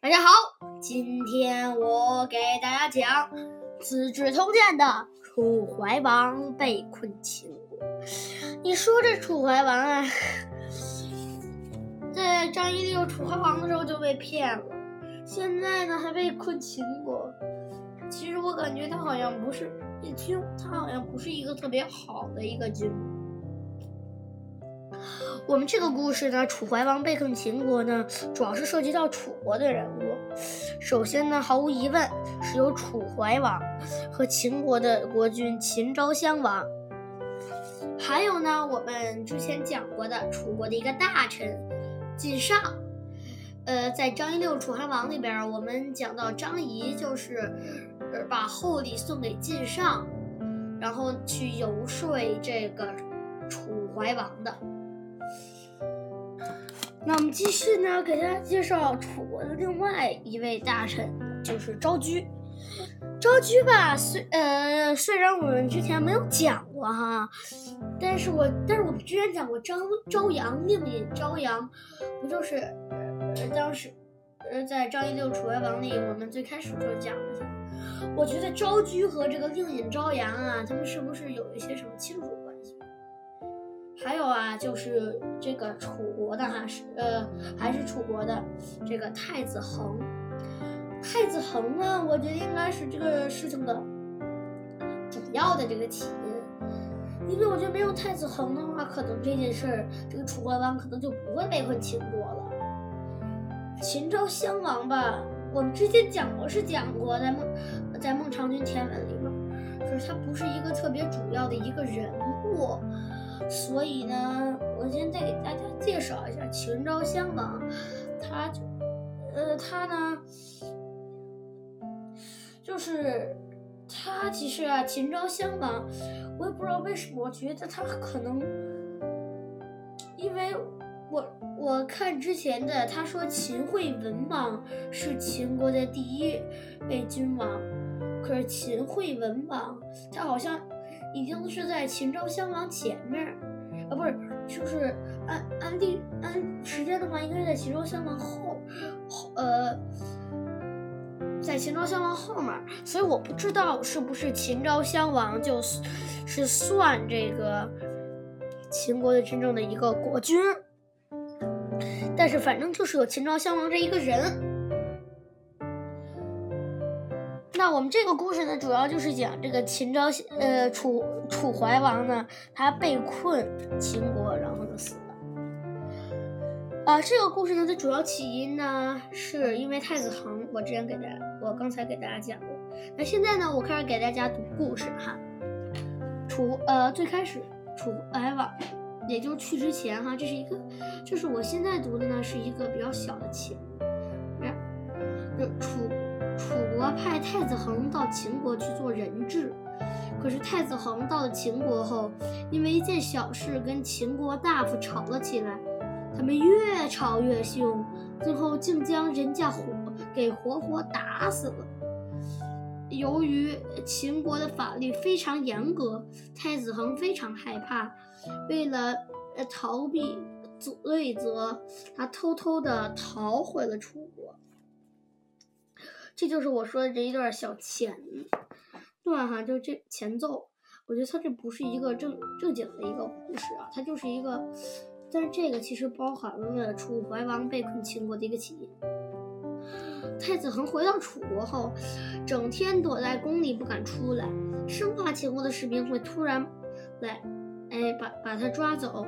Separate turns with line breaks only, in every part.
大家好，今天我给大家讲《资治通鉴》的楚怀王被困秦国。你说这楚怀王啊，在张仪六楚怀王的时候就被骗了，现在呢还被困秦国。其实我感觉他好像不是，一听他好像不是一个特别好的一个君。我们这个故事呢，楚怀王被困秦国呢，主要是涉及到楚国的人物。首先呢，毫无疑问是由楚怀王和秦国的国君秦昭襄王，还有呢，我们之前讲过的楚国的一个大臣晋上。呃，在张仪六楚怀王里边，我们讲到张仪就是把厚礼送给晋上，然后去游说这个楚怀王的。那我们继续呢，给大家介绍楚国的另外一位大臣，就是昭居。昭居吧，虽呃虽然我们之前没有讲过哈，但是我但是我们之前讲过张朝阳令尹朝阳，不就是呃当时呃在张仪六楚怀王里，我们最开始就讲了。我觉得昭居和这个令尹朝阳啊，他们是不是有一些什么亲属？还有啊，就是这个楚国的哈是呃，还是楚国的这个太子恒。太子恒呢，我觉得应该是这个事情的主要的这个起因，因为我觉得没有太子恒的话，可能这件事儿，这个楚怀王可能就不会被困秦国了。秦昭襄王吧，我们之前讲过是讲过，在孟在孟尝君前文里面，可是他不是一个特别主要的一个人物。所以呢，我先再给大家介绍一下秦昭襄王，他就，呃，他呢，就是他其实啊，秦昭襄王，我也不知道为什么，我觉得他可能，因为我我看之前的他说秦惠文王是秦国的第一位君王，可是秦惠文王他好像。已经是在秦昭襄王前面，啊，不是，就是按按地按时间的话，应该是在秦昭襄王后，后呃，在秦昭襄王后面，所以我不知道是不是秦昭襄王就是算这个秦国的真正的一个国君，但是反正就是有秦昭襄王这一个人。那我们这个故事呢，主要就是讲这个秦昭呃楚楚怀王呢，他被困秦国，然后呢死了。啊，这个故事呢，它主要起因呢，是因为太子恒。我之前给大家，我刚才给大家讲过。那现在呢，我开始给大家读故事哈。楚呃，最开始楚怀王，也就是去之前哈，这是一个，就是我现在读的呢，是一个比较小的秦，就楚。楚国派太子恒到秦国去做人质，可是太子恒到了秦国后，因为一件小事跟秦国大夫吵了起来，他们越吵越凶，最后竟将人家活给活活打死了。由于秦国的法律非常严格，太子恒非常害怕，为了逃避罪责，他偷偷的逃回了楚国。这就是我说的这一段小前段哈，就这前奏，我觉得它这不是一个正正经的一个故事啊，它就是一个，但是这个其实包含了楚怀王被困秦国的一个起因。太子恒回到楚国后，整天躲在宫里不敢出来，生怕秦国的士兵会突然来，哎，把把他抓走。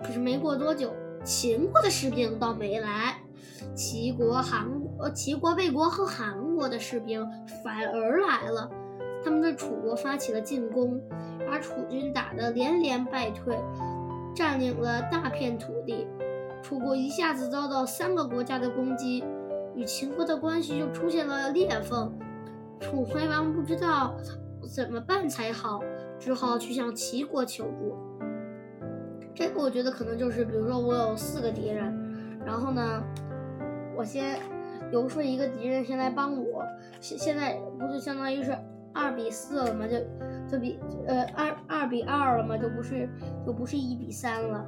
可是没过多久，秦国的士兵倒没来。齐国、韩国、齐国、魏国和韩国的士兵反而来了，他们对楚国发起了进攻，把楚军打得连连败退，占领了大片土地。楚国一下子遭到三个国家的攻击，与秦国的关系就出现了裂缝。楚怀王不知道怎么办才好，只好去向齐国求助。这个我觉得可能就是，比如说我有四个敌人，然后呢？我先游说一个敌人先来帮我，现现在不就相当于是二比四了吗？就就比呃二二比二了吗？就不是就不是一比三了。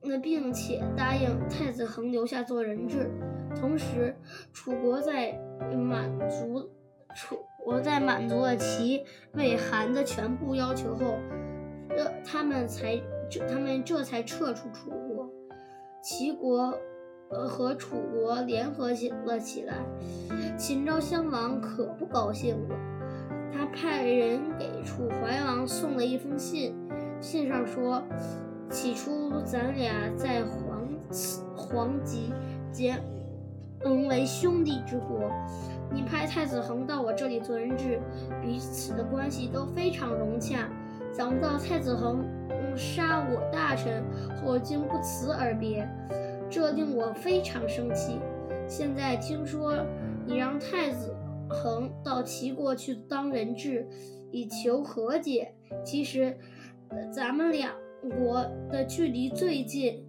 那并且答应太子恒留下做人质。同时，楚国在满足楚国在满足了齐、魏、韩的全部要求后，呃，他们才他们这才撤出楚国。齐国呃和楚国联合起了起来。秦昭襄王可不高兴了，他派人给楚怀王送了一封信，信上说。起初，咱俩在黄黄棘间，嗯，为兄弟之国。你派太子恒到我这里做人质，彼此的关系都非常融洽。想不到太子恒，杀我大臣后竟不辞而别，这令我非常生气。现在听说你让太子恒到齐国去当人质，以求和解。其实，咱们两。国的距离最近，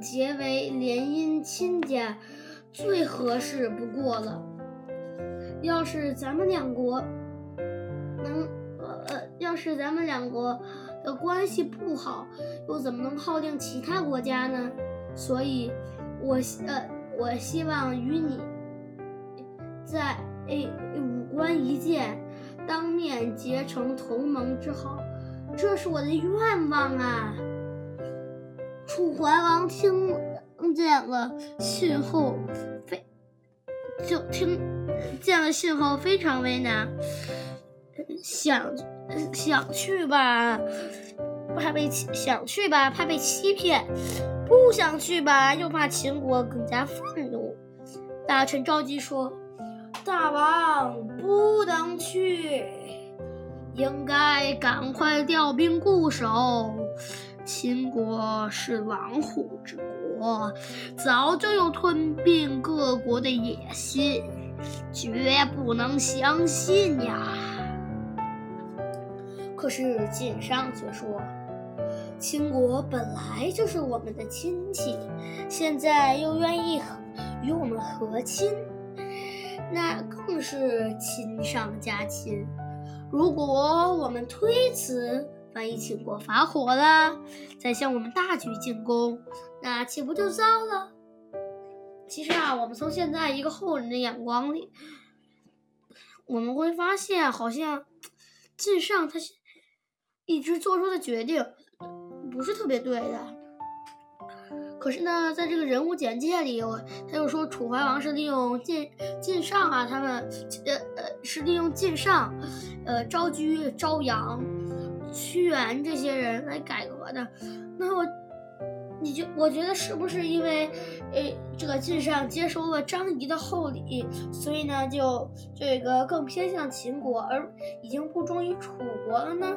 结为联姻亲家最合适不过了。要是咱们两国能呃，要是咱们两国的关系不好，又怎么能号令其他国家呢？所以，我呃，我希望与你在诶五官一见，当面结成同盟之好。这是我的愿望啊！楚怀王听见了信后，非就听见了信后非常为难，想想去吧，怕被想去吧，怕被欺骗；不想去吧，又怕秦国更加愤怒。大臣着急说：“大王不能去。”应该赶快调兵固守。秦国是狼虎之国，早就有吞并各国的野心，绝不能相信呀。可是晋商却说，秦国本来就是我们的亲戚，现在又愿意与我们和亲，那更是亲上加亲。如果我们推辞，万一秦国发火了，再向我们大举进攻，那岂不就糟了？其实啊，我们从现在一个后人的眼光里，我们会发现，好像 晋上他一直做出的决定不是特别对的。可是呢，在这个人物简介里，我他又说楚怀王是利用晋晋上啊，他们呃呃是利用晋上，呃昭居、昭阳、屈原这些人来改革的。那我，你就我觉得是不是因为，呃这个晋上接收了张仪的厚礼，所以呢就这个更偏向秦国，而已经不忠于楚国了呢？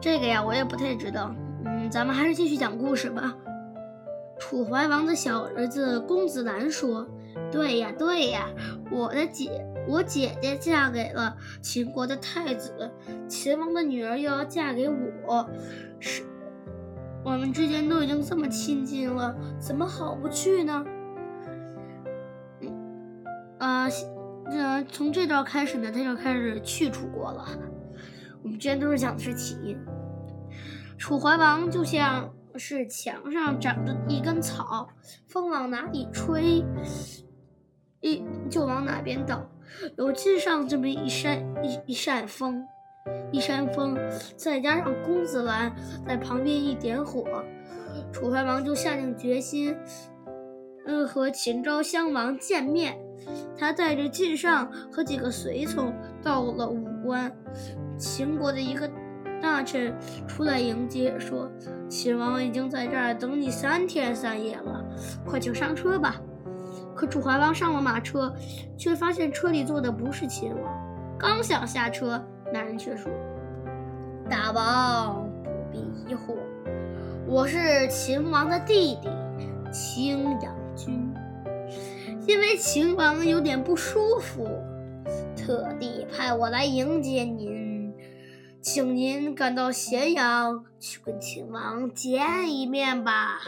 这个呀，我也不太知道。嗯咱们还是继续讲故事吧。楚怀王的小儿子公子兰说：“对呀，对呀，我的姐，我姐姐嫁给了秦国的太子，秦王的女儿又要嫁给我，是，我们之间都已经这么亲近了，怎么好不去呢？”嗯啊，这从这段开始呢，他就开始去楚国了。我们之前都是讲的是起因。楚怀王就像是墙上长着一根草，风往哪里吹，一就往哪边倒。有晋上这么一扇一一扇风，一扇风，再加上公子兰在旁边一点火，楚怀王就下定决心，嗯，和秦昭襄王见面。他带着晋上和几个随从到了武关，秦国的一个。大臣出来迎接，说：“秦王已经在这儿等你三天三夜了，快请上车吧。”可楚怀王上了马车，却发现车里坐的不是秦王。刚想下车，那人却说：“大王不必疑惑，我是秦王的弟弟青阳君，因为秦王有点不舒服，特地派我来迎接您。”请您赶到咸阳去跟秦王见一面吧。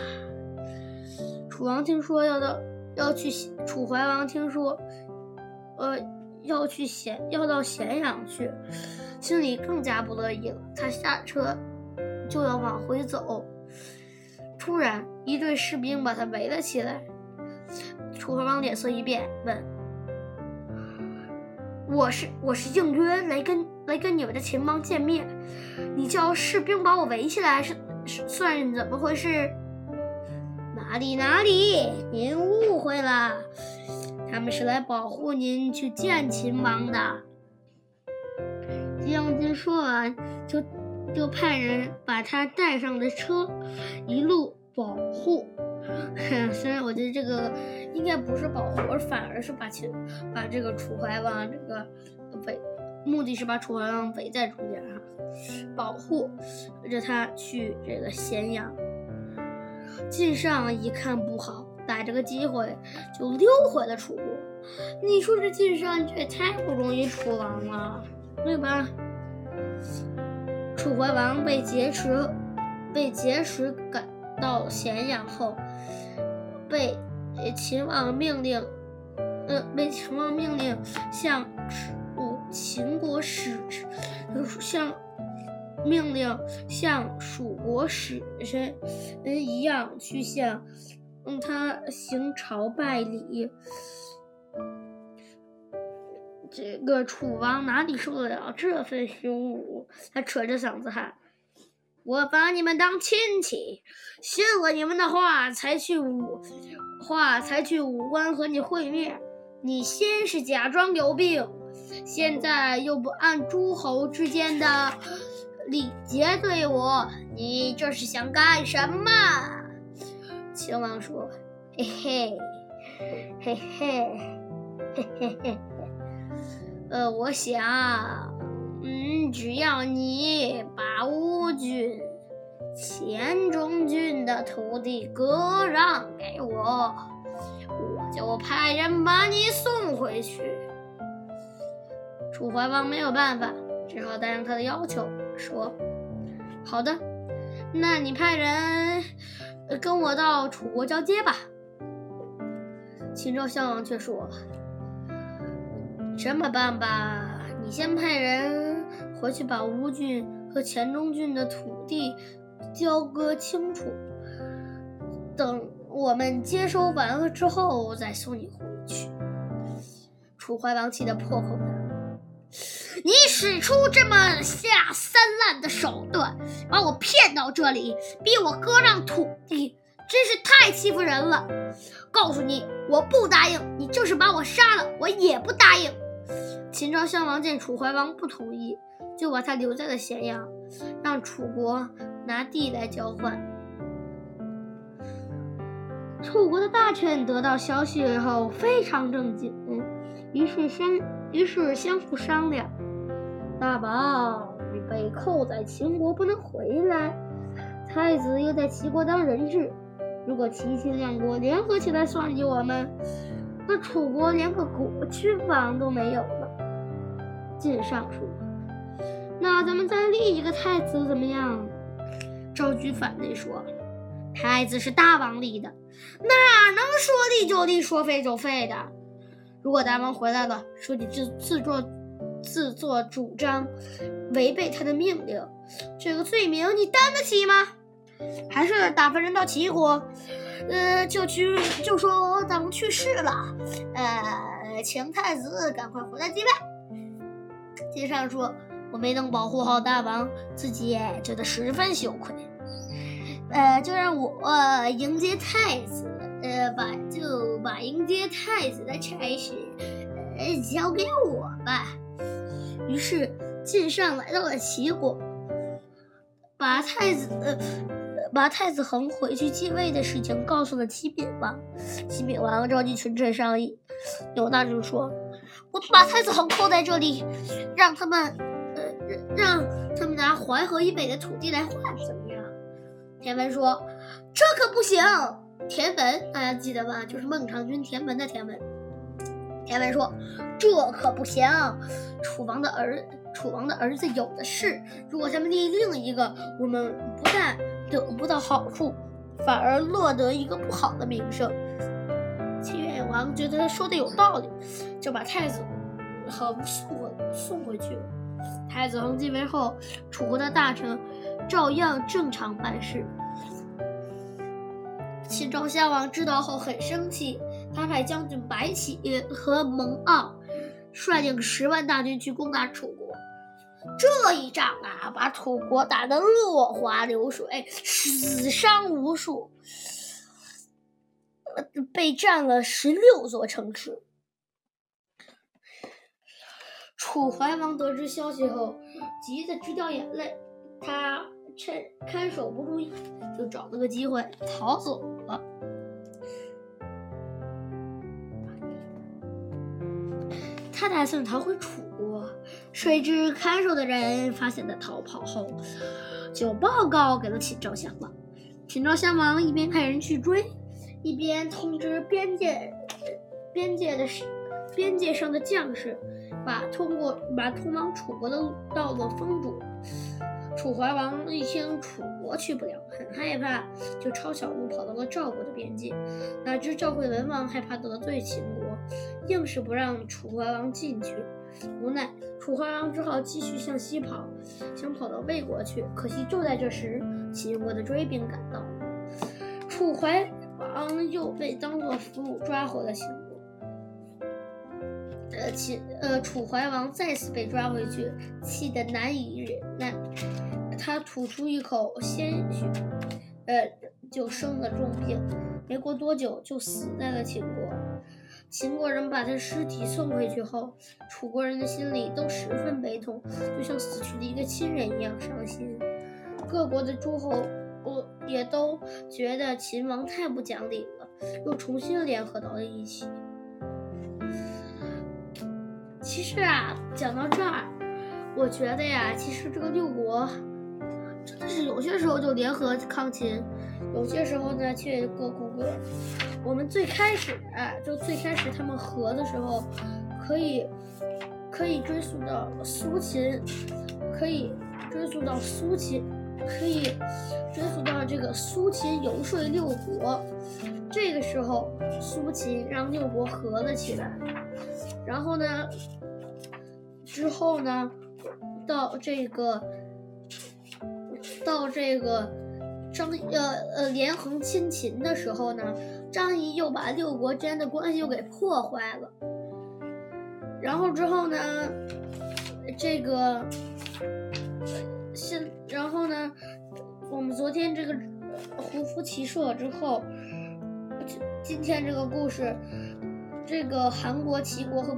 楚王听说要到要去，楚怀王听说，呃，要去咸要到咸阳去，心里更加不乐意了。他下车就要往回走，突然一队士兵把他围了起来。楚怀王脸色一变，问：“我是我是应约来跟来跟你们的秦王见面，你叫士兵把我围起来，是是算怎么回事？”哪里哪里，您误会了，他们是来保护您去见秦王的。将军说完，就就派人把他带上了车，一路保护。虽然我觉得这个应该不是保护，而反而是把秦把这个楚怀王这个围，目的是把楚怀王围在中间哈，保护着他去这个咸阳。晋上一看不好，逮着个机会就溜回了楚国。你说这晋上这也太不容易楚王了，对吧？楚怀王被劫持，被劫持赶到咸阳后，被秦王命令，呃，被秦王命令向楚秦国使，像。命令像蜀国使臣一样去向嗯他行朝拜礼。这个楚王哪里受得了这份羞辱？他扯着嗓子喊：“我把你们当亲戚，信了你们的话才去武话才去武关和你会面。你先是假装有病，现在又不按诸侯之间的。”礼节对我，你这是想干什么？秦王说：“嘿嘿，嘿嘿，嘿嘿嘿，呃，我想，嗯，只要你把乌郡、黔中郡的土地割让给我，我就派人把你送回去。”楚怀王没有办法，只好答应他的要求。说：“好的，那你派人跟我到楚国交接吧。”秦昭襄王却说：“这么办吧，你先派人回去把乌郡和黔中郡的土地交割清楚，等我们接收完了之后再送你回去。”楚怀王气得破口大。你使出这么下三滥的手段，把我骗到这里，逼我割让土地，真是太欺负人了！告诉你，我不答应，你就是把我杀了，我也不答应。秦昭襄王见楚怀王不同意，就把他留在了咸阳，让楚国拿地来交换。楚国的大臣得到消息后非常震惊，于是相于是相互商量。大宝，你被扣在秦国不能回来，太子又在齐国当人质。如果齐秦两国联合起来算计我们，那楚国连个国君王都没有了。晋上说：“那咱们再立一个太子怎么样？”赵居反对说：“太子是大王立的，哪能说立就立，说废就废的？如果大王回来了，说你自自作。”自作主张，违背他的命令，这个罪名你担得起吗？还是打发人到齐国，呃，就去就说大王去世了，呃，请太子赶快回来祭拜。接上说，我没能保护好大王，自己也觉得十分羞愧，呃，就让我迎接太子，呃，把就把迎接太子的差事，呃，交给我吧。于是晋上来到了齐国，把太子把太子恒回去继位的事情告诉了齐闵王。齐闵王召集群臣商议，有大就说：“我把太子恒扣在这里，让他们呃让他们拿淮河以北的土地来换，怎么样？”田文说：“这可不行。”田文大家记得吧？就是孟尝君田文的田文。田文说：“这可不行，楚王的儿，楚王的儿子有的是。如果他们立另一个，我们不但得不到好处，反而落得一个不好的名声。”齐远王觉得他说的有道理，就把太子恒送送回去了。太子恒继位后，楚国的大臣照样正常办事。秦昭襄王知道后很生气，他派将军白起和蒙骜率领十万大军去攻打楚国。这一仗啊，把楚国打得落花流水，死伤无数，被占了十六座城池。楚怀王得知消息后，急得直掉眼泪。他趁看守不注意，就找了个机会逃走了。他打算逃回楚国，谁知看守的人发现他逃跑后，就报告给了秦昭襄王。秦昭襄王一边派人去追，一边通知边界边界的边界上的将士。把通过把通往楚国的道路封住。楚怀王一听楚国去不了，很害怕，就抄小路跑到了赵国的边界。哪知赵惠文王害怕得罪秦国，硬是不让楚怀王进去。无奈，楚怀王只好继续向西跑，想跑到魏国去。可惜就在这时，秦国的追兵赶到，楚怀王又被当作俘虏抓回了秦国。呃，秦呃，楚怀王再次被抓回去，气得难以忍耐，他吐出一口鲜血，呃，就生了重病，没过多久就死在了秦国。秦国人把他尸体送回去后，楚国人的心里都十分悲痛，就像死去的一个亲人一样伤心。各国的诸侯，呃，也都觉得秦王太不讲理了，又重新联合到了一起。其实啊，讲到这儿，我觉得呀，其实这个六国真的是有些时候就联合抗秦，有些时候呢却各顾各。我们最开始就最开始他们和的时候，可以可以追溯到苏秦，可以追溯到苏秦，可以追溯到这个苏秦游说六国，这个时候苏秦让六国合了起来，然后呢。之后呢，到这个，到这个张呃呃连横亲秦的时候呢，张仪又把六国之间的关系又给破坏了。然后之后呢，这个现然后呢，我们昨天这个胡服骑射之后，今天这个故事，这个韩国、齐国和。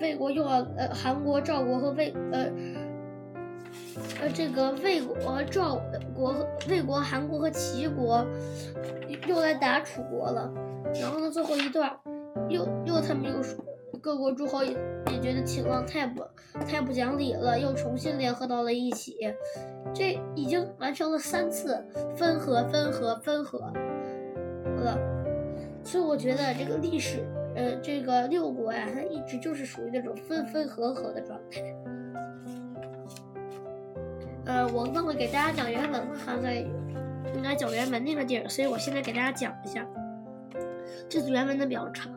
魏国又要呃，韩国、赵国和魏呃呃，这个魏国、赵国、魏国、韩国和齐国又来打楚国了。然后呢，最后一段又又他们又说，各国诸侯也也觉得秦王太不太不讲理了，又重新联合到了一起。这已经完成了三次分合、分合、分合了。所以我觉得这个历史。呃，这个六国呀，它一直就是属于那种分分合合的状态。呃，我忘了给大家讲原文了，还在应该讲原文那个地儿，所以我现在给大家讲一下。这次原文的比较长。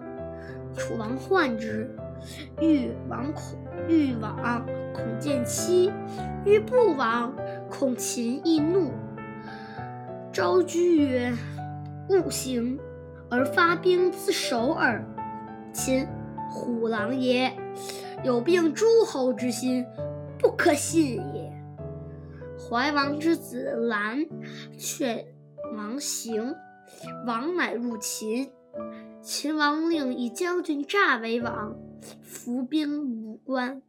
楚王患之，欲王恐欲往恐见妻，欲不往恐秦易怒。昭居曰：“勿行，而发兵自守耳。”秦虎狼也，有并诸侯之心，不可信也。怀王之子兰劝王行，王乃入秦。秦王令以将军诈为王，伏兵五关。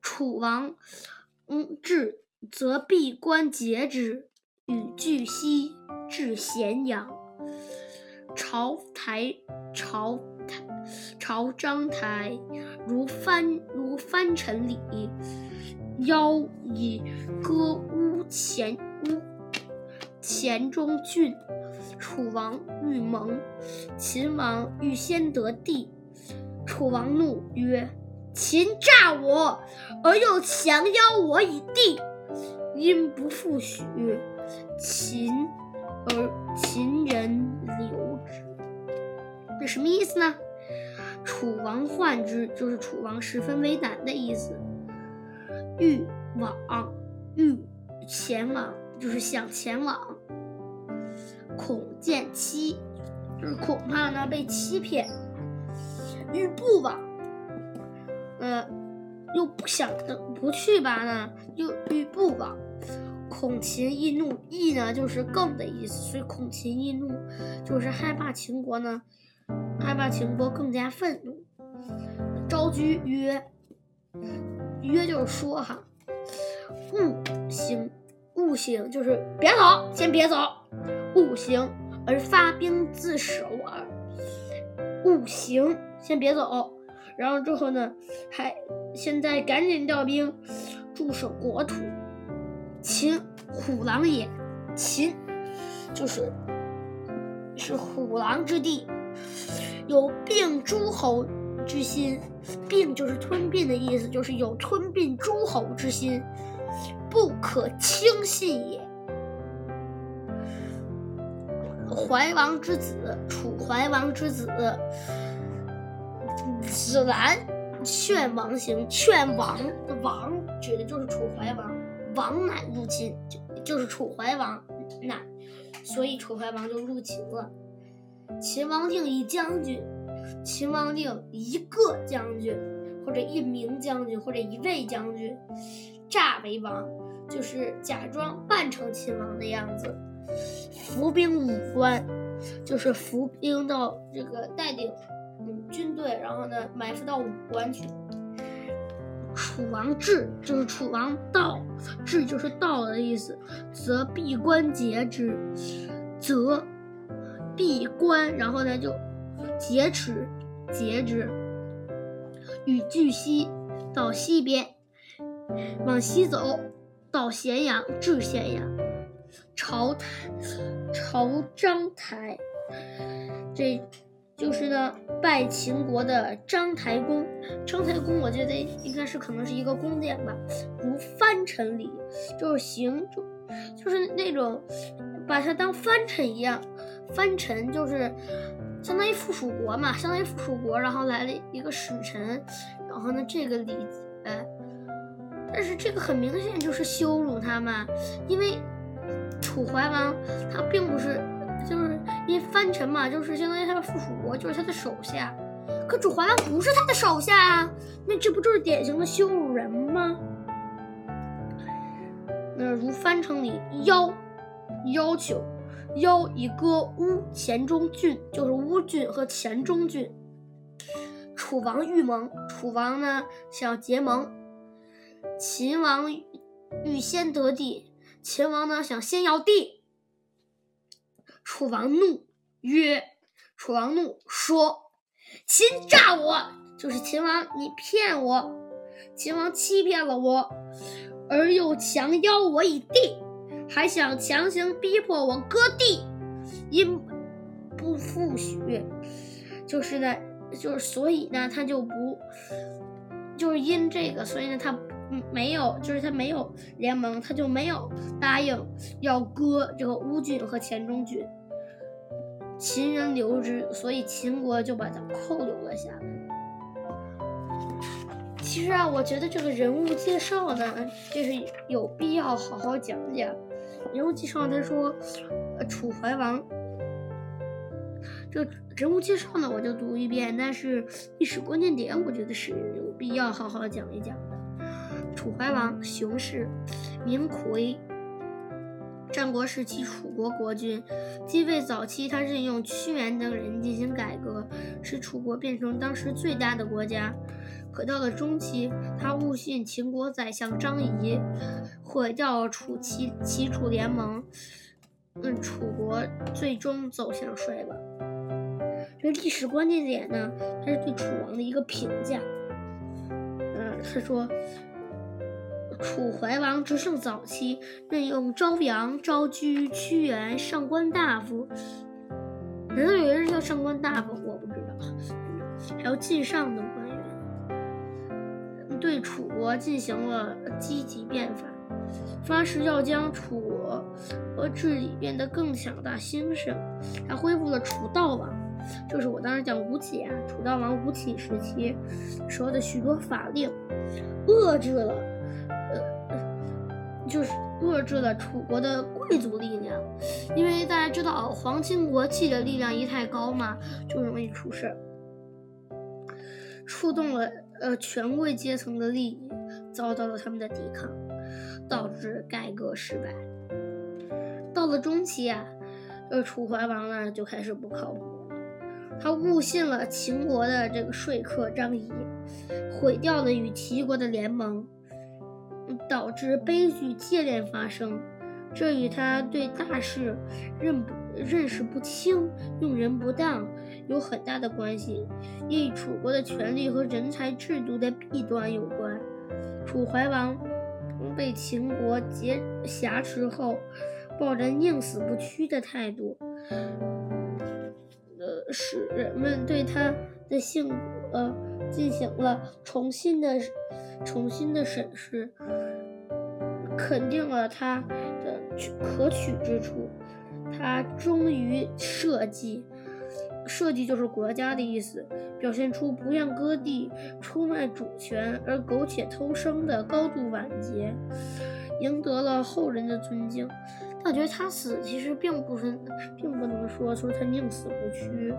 楚王嗯至，则闭关截之，与巨西至咸阳。朝台朝台朝章台，如藩如藩臣礼，邀以歌巫前巫前中郡。楚王欲盟，秦王欲先得地。楚王怒曰：“秦诈我，而又强邀我以地，因不复许。秦而秦人留之。”这什么意思呢？楚王患之，就是楚王十分为难的意思。欲往，欲前往，就是想前往。恐见欺，就是恐怕呢被欺骗。欲不往，呃，又不想不去吧呢？又欲不往，恐秦易怒，易呢就是更的意思，所以恐秦易怒就是害怕秦国呢，害怕秦国更加愤怒。昭居曰，曰就是说哈，勿行，勿行就是别走，先别走，勿行而发兵自守耳。勿行，先别走，然后之后呢，还现在赶紧调兵驻守国土。秦虎狼也，秦就是是虎狼之地，有并诸侯之心，并就是吞并的意思，就是有吞并诸侯之心，不可轻信也。怀王之子，楚怀王之子子兰劝王行，劝王王指的就是楚怀王，王乃入侵，就就是楚怀王乃，所以楚怀王就入秦了。秦王定一将军，秦王令一个将军，或者一名将军，或者一位将军，诈为王，就是假装扮成秦王的样子。伏兵五关，就是伏兵到这个带领嗯军队，然后呢埋伏到五关去。楚王至，就是楚王到，至就是到的意思，则闭关截之，则闭关，然后呢就劫持劫之，与巨西到西边，往西走到咸阳，至咸阳。朝台，朝章台，这就是呢拜秦国的章台公。章台公，我觉得应该是可能是一个宫殿吧。如藩臣礼，就是行就就是那种把它当藩臣一样。藩臣就是相当于附属国嘛，相当于附属国，然后来了一个使臣，然后呢这个礼节，但是这个很明显就是羞辱他嘛，因为。楚怀王他并不是，就是因为藩臣嘛，就是相当于他的附属国，就是他的手下。可楚怀王不是他的手下啊，那这不就是典型的羞辱人吗？那如藩城里要要求邀以割乌黔中郡，就是乌郡和黔中郡。楚王欲盟，楚王呢想结盟，秦王欲先得地。秦王呢想先要地，楚王怒曰：“楚王怒说，秦诈我，就是秦王你骗我，秦王欺骗了我，而又强邀我以地，还想强行逼迫我割地，因不复许，就是呢，就是所以呢，他就不，就是因这个，所以呢，他。”，没有，就是他没有联盟，他就没有答应要割这个乌郡和黔中郡。秦人留之，所以秦国就把他扣留了下来。其实啊，我觉得这个人物介绍呢，就是有必要好好讲讲。人物介绍他说，呃，楚怀王。这人物介绍呢，我就读一遍，但是历史关键点，我觉得是有必要好好讲一讲的。楚怀王，熊氏，名魁。战国时期楚国国君，继位早期，他任用屈原等人进行改革，使楚国变成当时最大的国家。可到了中期，他误信秦国宰相张仪，毁掉楚齐齐楚联盟，嗯，楚国最终走向衰亡。这历史关键点呢，他是对楚王的一个评价。嗯，他说。楚怀王执政早期，任用昭阳、昭居、屈原上官大夫。难道有人叫上官大夫？我不知道。还有晋上等，对楚国进行了积极变法，发誓要将楚国治理变得更强大兴盛。还恢复了楚悼王，就是我当时讲吴起啊，楚悼王吴起时期时候的许多法令，遏制了，呃，就是遏制了楚国的贵族力量，因为大家知道皇亲国戚的力量一太高嘛，就容易出事，触动了呃权贵阶层的利益，遭到了他们的抵抗，导致改革失败。到了中期啊。呃楚怀王呢，就开始不靠谱了。他误信了秦国的这个说客张仪，毁掉了与齐国的联盟，导致悲剧接连发生。这与他对大事认不认识不清、用人不当有很大的关系，也与楚国的权力和人才制度的弊端有关。楚怀王被秦国劫挟持后。抱着宁死不屈的态度，呃，使人们对他的性格进行了重新的、重新的审视，肯定了他的可取之处。他忠于社稷，社稷就是国家的意思，表现出不愿割地、出卖主权而苟且偷生的高度晚节，赢得了后人的尊敬。我觉得他死其实并不是，并不能说说他宁死不屈，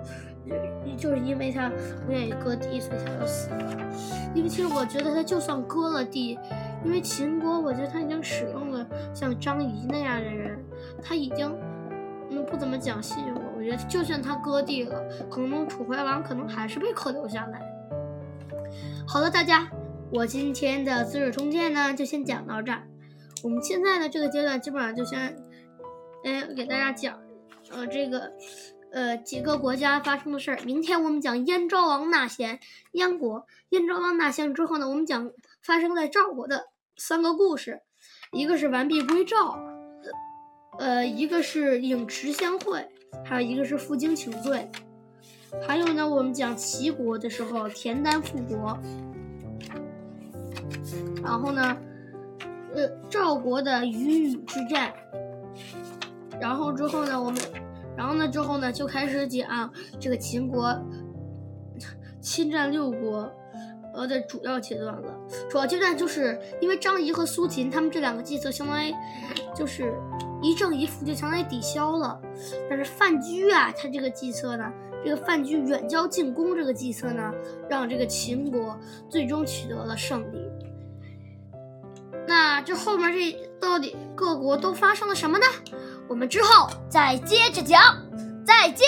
就就是因为他不愿意割地，所以才要死了。因为其实我觉得他就算割了地，因为秦国，我觉得他已经使用了像张仪那样的人，他已经嗯不怎么讲信用了。我觉得就算他割地了，可能楚怀王可能还是被扣留下来。好了，大家，我今天的《资治通鉴》呢就先讲到这儿。我们现在的这个阶段基本上就先。哎，给大家讲，呃，这个，呃，几个国家发生的事儿。明天我们讲燕昭王纳贤，燕国。燕昭王纳贤之后呢，我们讲发生在赵国的三个故事，一个是完璧归赵，呃，一个是颍池相会，还有一个是负荆请罪。还有呢，我们讲齐国的时候，田单复国。然后呢，呃，赵国的鱼羽之战。然后之后呢，我们，然后呢之后呢，就开始讲这个秦国侵占六国，呃的主要阶段了。主要阶段就是因为张仪和苏秦他们这两个计策，相当于就是一正一负，就相当于抵消了。但是范雎啊，他这个计策呢，这个范雎远交近攻这个计策呢，让这个秦国最终取得了胜利。那这后面这到底各国都发生了什么呢？我们之后再接着讲，再见。